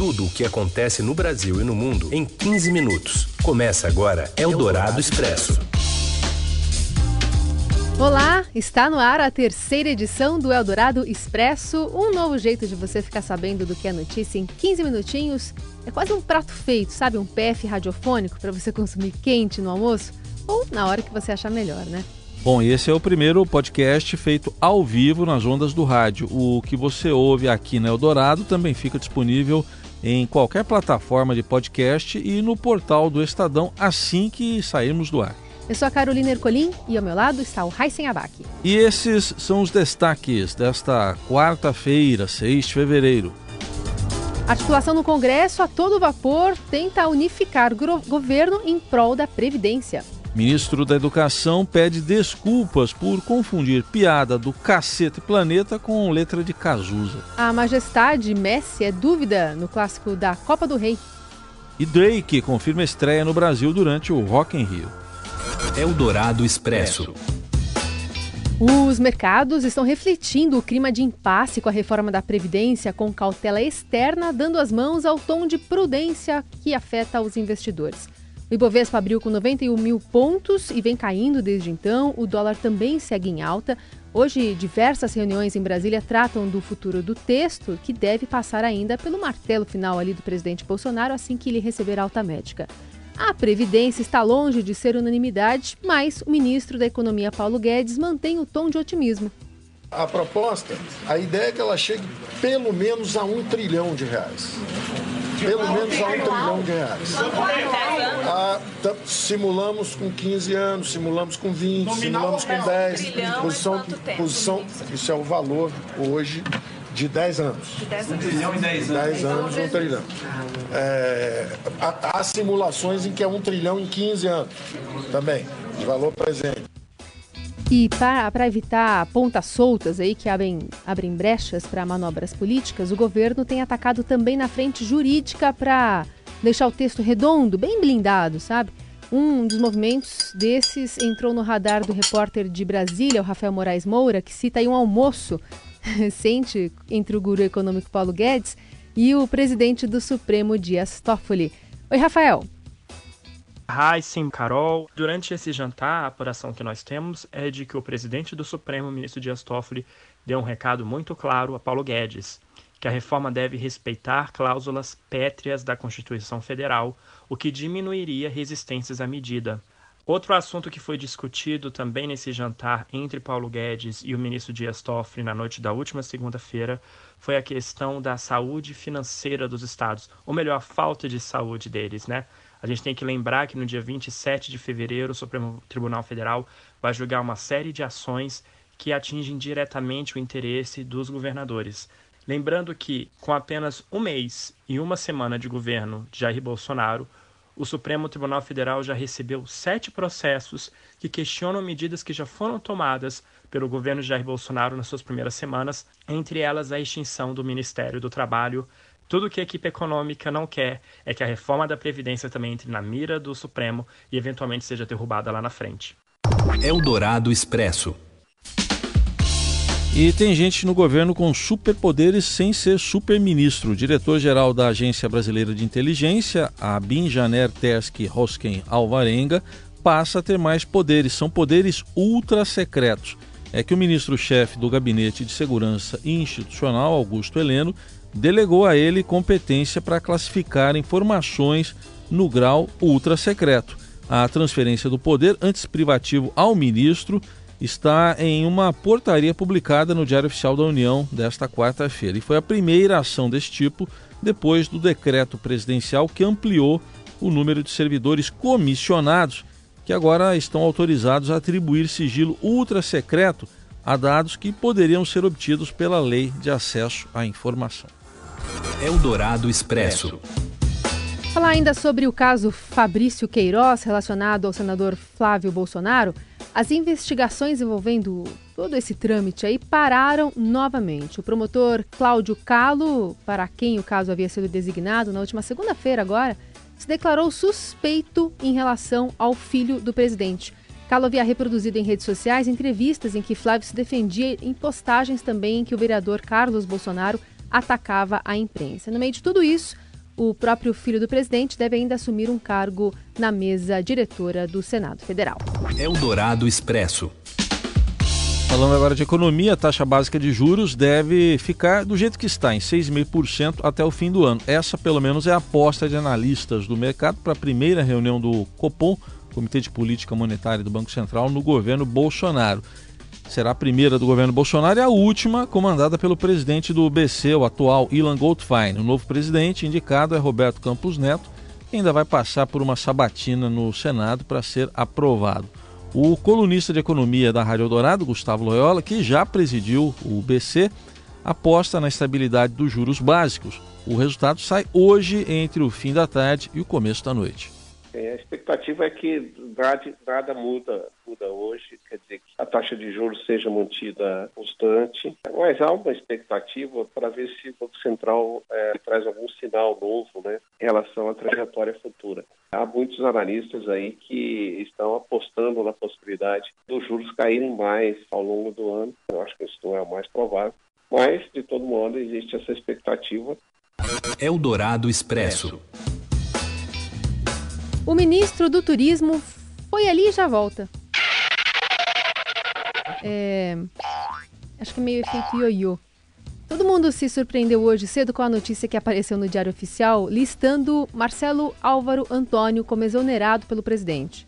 tudo o que acontece no Brasil e no mundo em 15 minutos. Começa agora Eldorado Expresso. Olá, está no ar a terceira edição do Eldorado Expresso, um novo jeito de você ficar sabendo do que é notícia em 15 minutinhos. É quase um prato feito, sabe? Um PF radiofônico para você consumir quente no almoço ou na hora que você achar melhor, né? Bom, esse é o primeiro podcast feito ao vivo nas ondas do rádio. O que você ouve aqui no Eldorado também fica disponível em qualquer plataforma de podcast e no portal do Estadão assim que sairmos do ar. Eu sou a Carolina Ercolim e ao meu lado está o Raisen Abac. E esses são os destaques desta quarta-feira, 6 de fevereiro. A articulação no Congresso a todo vapor tenta unificar governo em prol da Previdência. Ministro da Educação pede desculpas por confundir piada do Cacete Planeta com letra de Cazuza. A majestade Messi é dúvida no clássico da Copa do Rei. E Drake confirma estreia no Brasil durante o Rock in Rio. Eldorado Expresso. Os mercados estão refletindo o clima de impasse com a reforma da Previdência com cautela externa, dando as mãos ao tom de prudência que afeta os investidores. O Ibovespa abriu com 91 mil pontos e vem caindo desde então. O dólar também segue em alta. Hoje, diversas reuniões em Brasília tratam do futuro do texto, que deve passar ainda pelo martelo final ali do presidente Bolsonaro assim que ele receber alta médica. A Previdência está longe de ser unanimidade, mas o ministro da Economia, Paulo Guedes, mantém o tom de otimismo. A proposta, a ideia é que ela chegue pelo menos a um trilhão de reais pelo menos a um trilhão de reais. Ah, tá, simulamos com 15 anos, simulamos com 20, simulamos com 10. Posição, posição, isso é o valor hoje de 10 anos. De 10 anos. Um trilhão em 10 anos. 10 anos, um trilhão. É, há, há simulações em que é um trilhão em 15 anos também, de valor presente. E para evitar pontas soltas aí que abrem, abrem brechas para manobras políticas, o governo tem atacado também na frente jurídica para deixar o texto redondo, bem blindado, sabe? Um dos movimentos desses entrou no radar do repórter de Brasília, o Rafael Moraes Moura, que cita aí um almoço recente entre o guru econômico Paulo Guedes e o presidente do Supremo, Dias Toffoli. Oi, Rafael. Heisen, Carol. Durante esse jantar, a apuração que nós temos é de que o presidente do Supremo, ministro Dias Toffoli, deu um recado muito claro a Paulo Guedes, que a reforma deve respeitar cláusulas pétreas da Constituição Federal, o que diminuiria resistências à medida. Outro assunto que foi discutido também nesse jantar entre Paulo Guedes e o ministro Dias Toffoli na noite da última segunda-feira foi a questão da saúde financeira dos estados, ou melhor, a falta de saúde deles, né? A gente tem que lembrar que no dia 27 de fevereiro o Supremo Tribunal Federal vai julgar uma série de ações que atingem diretamente o interesse dos governadores. Lembrando que, com apenas um mês e uma semana de governo de Jair Bolsonaro, o Supremo Tribunal Federal já recebeu sete processos que questionam medidas que já foram tomadas pelo governo de Jair Bolsonaro nas suas primeiras semanas, entre elas a extinção do Ministério do Trabalho, tudo que a equipe econômica não quer é que a reforma da Previdência também entre na mira do Supremo e eventualmente seja derrubada lá na frente. Eldorado Expresso. E tem gente no governo com superpoderes sem ser superministro. O diretor-geral da Agência Brasileira de Inteligência, a Binjaner Tersky Hosken Alvarenga, passa a ter mais poderes. São poderes ultra secretos. É que o ministro-chefe do Gabinete de Segurança Institucional, Augusto Heleno, delegou a ele competência para classificar informações no grau ultra secreto. A transferência do poder antes privativo ao ministro está em uma portaria publicada no Diário Oficial da União desta quarta-feira e foi a primeira ação desse tipo depois do decreto presidencial que ampliou o número de servidores comissionados que agora estão autorizados a atribuir sigilo ultra secreto a dados que poderiam ser obtidos pela Lei de Acesso à Informação. Eldorado Expresso. Falar ainda sobre o caso Fabrício Queiroz relacionado ao senador Flávio Bolsonaro, as investigações envolvendo todo esse trâmite aí pararam novamente. O promotor Cláudio Calo, para quem o caso havia sido designado na última segunda-feira agora, se declarou suspeito em relação ao filho do presidente. Calo havia reproduzido em redes sociais entrevistas em que Flávio se defendia em postagens também em que o vereador Carlos Bolsonaro atacava a imprensa. No meio de tudo isso, o próprio filho do presidente deve ainda assumir um cargo na mesa diretora do Senado Federal. Eldorado Expresso. Falando agora de economia, a taxa básica de juros deve ficar do jeito que está, em 6,5% até o fim do ano. Essa, pelo menos, é a aposta de analistas do mercado para a primeira reunião do Copom, Comitê de Política Monetária do Banco Central, no governo Bolsonaro. Será a primeira do governo Bolsonaro e a última comandada pelo presidente do BC, o atual Ilan Goldfein. O novo presidente indicado é Roberto Campos Neto, que ainda vai passar por uma sabatina no Senado para ser aprovado. O colunista de economia da Rádio Eldorado, Gustavo Loyola, que já presidiu o BC, aposta na estabilidade dos juros básicos. O resultado sai hoje entre o fim da tarde e o começo da noite. É, a expectativa é que nada, nada muda, muda hoje, quer dizer que a taxa de juros seja mantida constante, mas há uma expectativa para ver se o Banco Central é, traz algum sinal novo né, em relação à trajetória futura. Há muitos analistas aí que estão apostando na possibilidade dos juros caírem mais ao longo do ano. Eu acho que isso não é o mais provável, mas de todo modo existe essa expectativa. Eldorado Expresso. O ministro do Turismo foi ali e já volta. É... Acho que é meio efeito ioiô. Todo mundo se surpreendeu hoje cedo com a notícia que apareceu no Diário Oficial, listando Marcelo Álvaro Antônio como exonerado pelo presidente.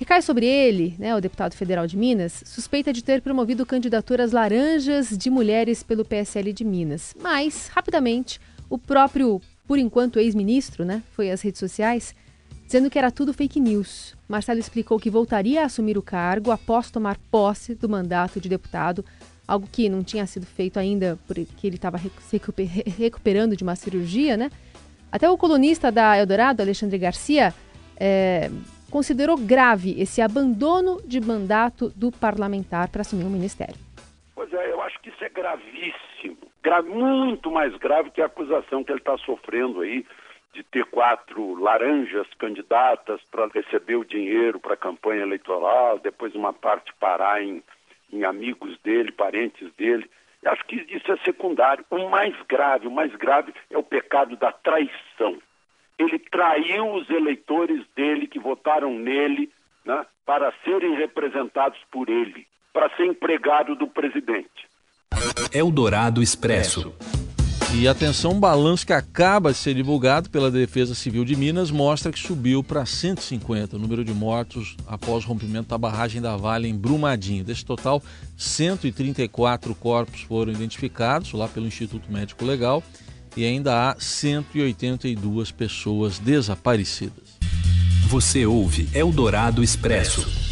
Recai sobre ele, né, o deputado federal de Minas, suspeita de ter promovido candidaturas laranjas de mulheres pelo PSL de Minas. Mas, rapidamente, o próprio, por enquanto, ex-ministro, né, foi às redes sociais, dizendo que era tudo fake news. Marcelo explicou que voltaria a assumir o cargo após tomar posse do mandato de deputado, algo que não tinha sido feito ainda porque ele estava recuperando de uma cirurgia, né? Até o colunista da Eldorado, Alexandre Garcia, é, considerou grave esse abandono de mandato do parlamentar para assumir o ministério. Pois é, eu acho que isso é gravíssimo. Grave, muito mais grave que a acusação que ele está sofrendo aí de ter quatro laranjas candidatas para receber o dinheiro para a campanha eleitoral, depois uma parte parar em, em amigos dele, parentes dele. Acho que isso é secundário. O mais grave, o mais grave é o pecado da traição. Ele traiu os eleitores dele que votaram nele né, para serem representados por ele, para ser empregado do presidente. Eldorado Expresso. E atenção, um balanço que acaba de ser divulgado pela Defesa Civil de Minas mostra que subiu para 150 o número de mortos após o rompimento da barragem da Vale em Brumadinho. Desse total, 134 corpos foram identificados lá pelo Instituto Médico Legal e ainda há 182 pessoas desaparecidas. Você ouve Eldorado Expresso.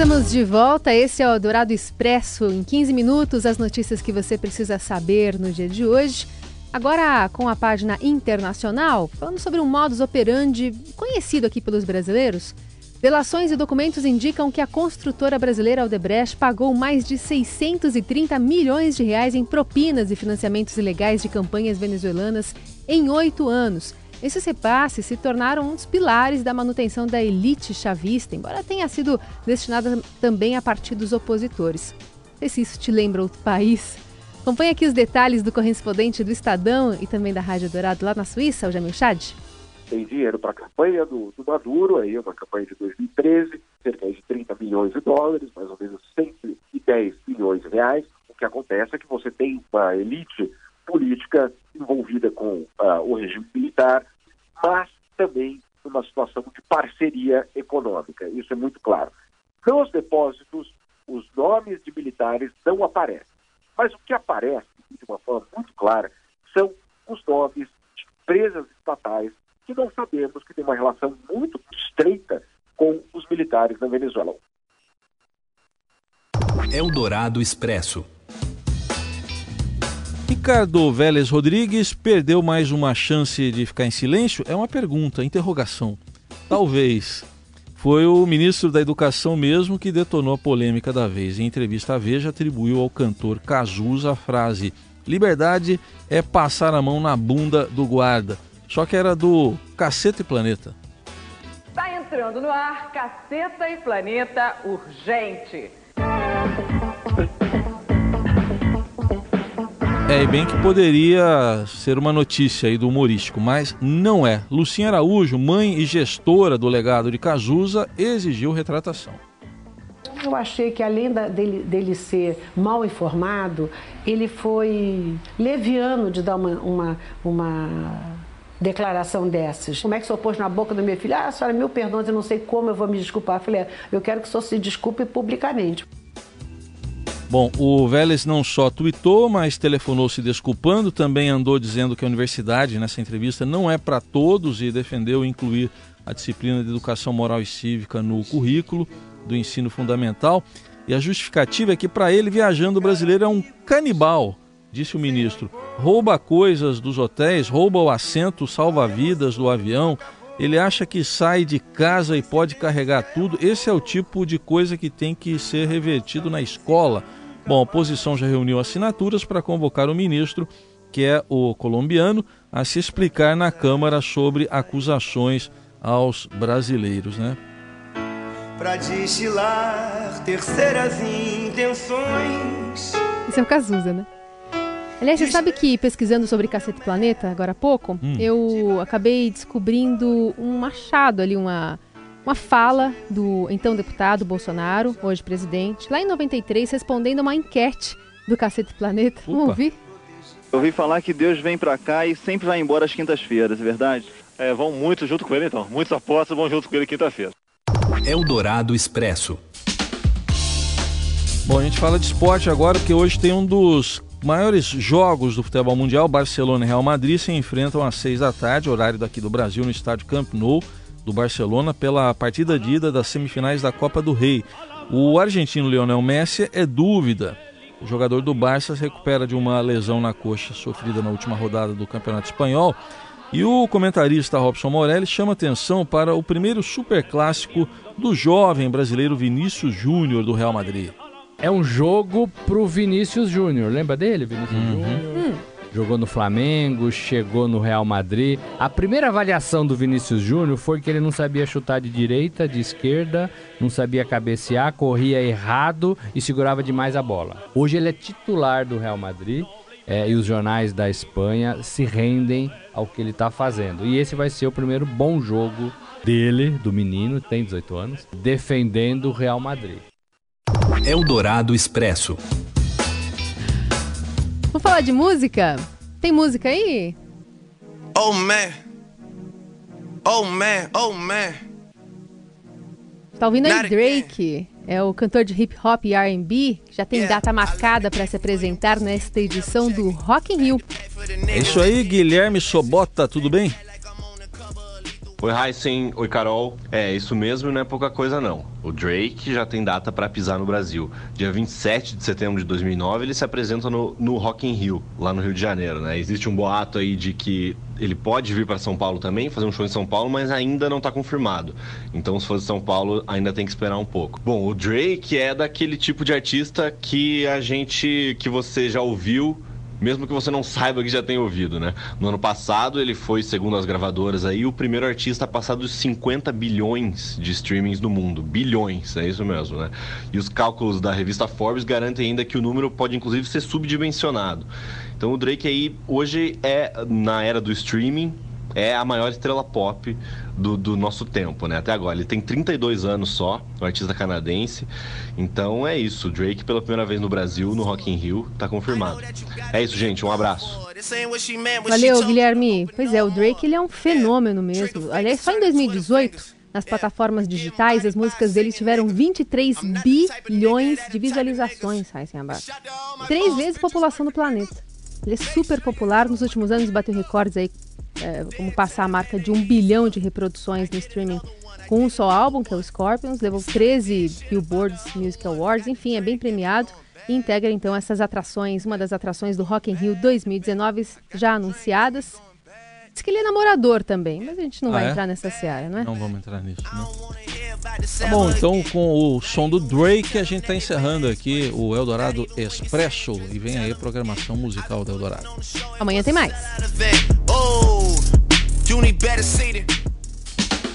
Estamos de volta. Esse é o Dourado Expresso. Em 15 minutos, as notícias que você precisa saber no dia de hoje. Agora, com a página internacional, falando sobre um modus operandi conhecido aqui pelos brasileiros. Delações e documentos indicam que a construtora brasileira Aldebrecht pagou mais de 630 milhões de reais em propinas e financiamentos ilegais de campanhas venezuelanas em oito anos esses repasses se tornaram um dos pilares da manutenção da elite chavista, embora tenha sido destinada também a partidos opositores. Não sei se isso te lembra outro país. Acompanhe aqui os detalhes do correspondente do Estadão e também da Rádio Dourado lá na Suíça, o Jamil Chad. Tem dinheiro para a campanha do, do Maduro, aí uma campanha de 2013, cerca de 30 milhões de dólares, mais ou menos 110 bilhões de reais. O que acontece é que você tem uma elite política envolvida com uh, o regime militar, mas também numa situação de parceria econômica. Isso é muito claro. Nos depósitos, os nomes de militares não aparecem. Mas o que aparece, de uma forma muito clara, são os nomes de empresas estatais que nós sabemos que tem uma relação muito estreita com os militares na Venezuela. Eldorado Expresso. Ricardo Vélez Rodrigues perdeu mais uma chance de ficar em silêncio? É uma pergunta, interrogação. Talvez. Foi o ministro da Educação mesmo que detonou a polêmica da vez. Em entrevista à Veja, atribuiu ao cantor Cazuza a frase: Liberdade é passar a mão na bunda do guarda. Só que era do Caceta e Planeta. Está entrando no ar Caceta e Planeta Urgente. É, e bem que poderia ser uma notícia aí do humorístico, mas não é. Lucinha Araújo, mãe e gestora do legado de Cazuza, exigiu retratação. Eu achei que além da, dele, dele, ser mal informado, ele foi leviano de dar uma, uma, uma declaração dessas. Como é que o senhor pôs na boca do meu filho? Ah, senhora, mil perdões, eu não sei como eu vou me desculpar. Eu falei, é, eu quero que o senhor se desculpe publicamente. Bom, o Vélez não só tweetou, mas telefonou se desculpando, também andou dizendo que a universidade, nessa entrevista, não é para todos e defendeu incluir a disciplina de educação moral e cívica no currículo do ensino fundamental. E a justificativa é que, para ele, viajando brasileiro é um canibal, disse o ministro. Rouba coisas dos hotéis, rouba o assento salva-vidas do avião. Ele acha que sai de casa e pode carregar tudo. Esse é o tipo de coisa que tem que ser revertido na escola Bom, a oposição já reuniu assinaturas para convocar o ministro, que é o colombiano, a se explicar na Câmara sobre acusações aos brasileiros, né? Para destilar terceiras intenções. Isso é o Cazuza, né? Aliás, você sabe que pesquisando sobre Cacete Planeta, agora há pouco, hum. eu acabei descobrindo um machado ali, uma uma fala do então deputado Bolsonaro, hoje presidente, lá em 93, respondendo a uma enquete do Cacete Planeta. Vamos ouvir? Eu ouvi falar que Deus vem para cá e sempre vai embora às quintas-feiras, é verdade? É, vão muito junto com ele então. Muitos apostas vão junto com ele quinta-feira. Eldorado Expresso. Bom, a gente fala de esporte agora, porque hoje tem um dos maiores jogos do futebol mundial. Barcelona e Real Madrid se enfrentam às seis da tarde, horário daqui do Brasil, no estádio Camp Nou do Barcelona pela partida de ida das semifinais da Copa do Rei. O argentino Lionel Messi é dúvida. O jogador do Barça se recupera de uma lesão na coxa sofrida na última rodada do Campeonato Espanhol. E o comentarista Robson Morelli chama atenção para o primeiro superclássico do jovem brasileiro Vinícius Júnior do Real Madrid. É um jogo pro Vinícius Júnior, lembra dele, Vinícius uhum. Júnior? Hum jogou no Flamengo, chegou no Real Madrid. A primeira avaliação do Vinícius Júnior foi que ele não sabia chutar de direita, de esquerda, não sabia cabecear, corria errado e segurava demais a bola. Hoje ele é titular do Real Madrid. É, e os jornais da Espanha se rendem ao que ele está fazendo. E esse vai ser o primeiro bom jogo dele, do menino, tem 18 anos, defendendo o Real Madrid. Eldorado Expresso. Vamos falar de música? Tem música aí? Oh man. Oh man, oh man. Tá ouvindo aí Drake? É o cantor de hip hop e R&B, já tem data marcada para se apresentar nesta edição do Rock in Rio. É isso aí, Guilherme Sobota, tudo bem? Oi, Heisen. Oi, Carol. É, isso mesmo não é pouca coisa, não. O Drake já tem data para pisar no Brasil. Dia 27 de setembro de 2009, ele se apresenta no, no Rock in Rio, lá no Rio de Janeiro, né? Existe um boato aí de que ele pode vir para São Paulo também, fazer um show em São Paulo, mas ainda não está confirmado. Então, se for de São Paulo, ainda tem que esperar um pouco. Bom, o Drake é daquele tipo de artista que a gente, que você já ouviu mesmo que você não saiba que já tem ouvido, né? No ano passado, ele foi, segundo as gravadoras aí, o primeiro artista a passar dos 50 bilhões de streamings no mundo. Bilhões, é isso mesmo, né? E os cálculos da revista Forbes garantem ainda que o número pode, inclusive, ser subdimensionado. Então, o Drake aí, hoje, é, na era do streaming, é a maior estrela pop do, do, nosso tempo, né? Até agora. Ele tem 32 anos só, um artista canadense. Então é isso. Drake, pela primeira vez no Brasil, no Rock in Rio, tá confirmado. É isso, gente. Um abraço. Valeu, Guilherme. Pois é, o Drake ele é um fenômeno mesmo. Aliás, só em 2018. Nas plataformas digitais, as músicas dele tiveram 23 bilhões de visualizações, Abaixo. Três vezes a população do planeta. Ele é super popular, nos últimos anos bateu recordes aí é, como passar a marca de um bilhão de reproduções no streaming com um só álbum, que é o Scorpions, levou 13 Billboards Music Awards, enfim, é bem premiado e integra então essas atrações, uma das atrações do Rock in Rio 2019 já anunciadas. Diz que ele é namorador também, mas a gente não ah, vai é? entrar nessa seara, não é? Não vamos entrar nisso, né? Tá bom, então com o som do Drake a gente está encerrando aqui o Eldorado Expresso e vem aí a programação musical do Eldorado. Amanhã tem mais.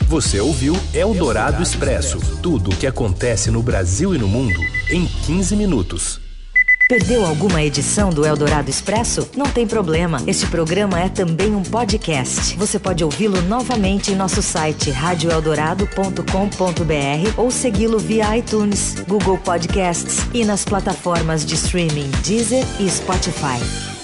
Você ouviu Eldorado Expresso tudo o que acontece no Brasil e no mundo em 15 minutos. Perdeu alguma edição do Eldorado Expresso? Não tem problema. Este programa é também um podcast. Você pode ouvi-lo novamente em nosso site radioeldorado.com.br ou segui-lo via iTunes, Google Podcasts e nas plataformas de streaming Deezer e Spotify.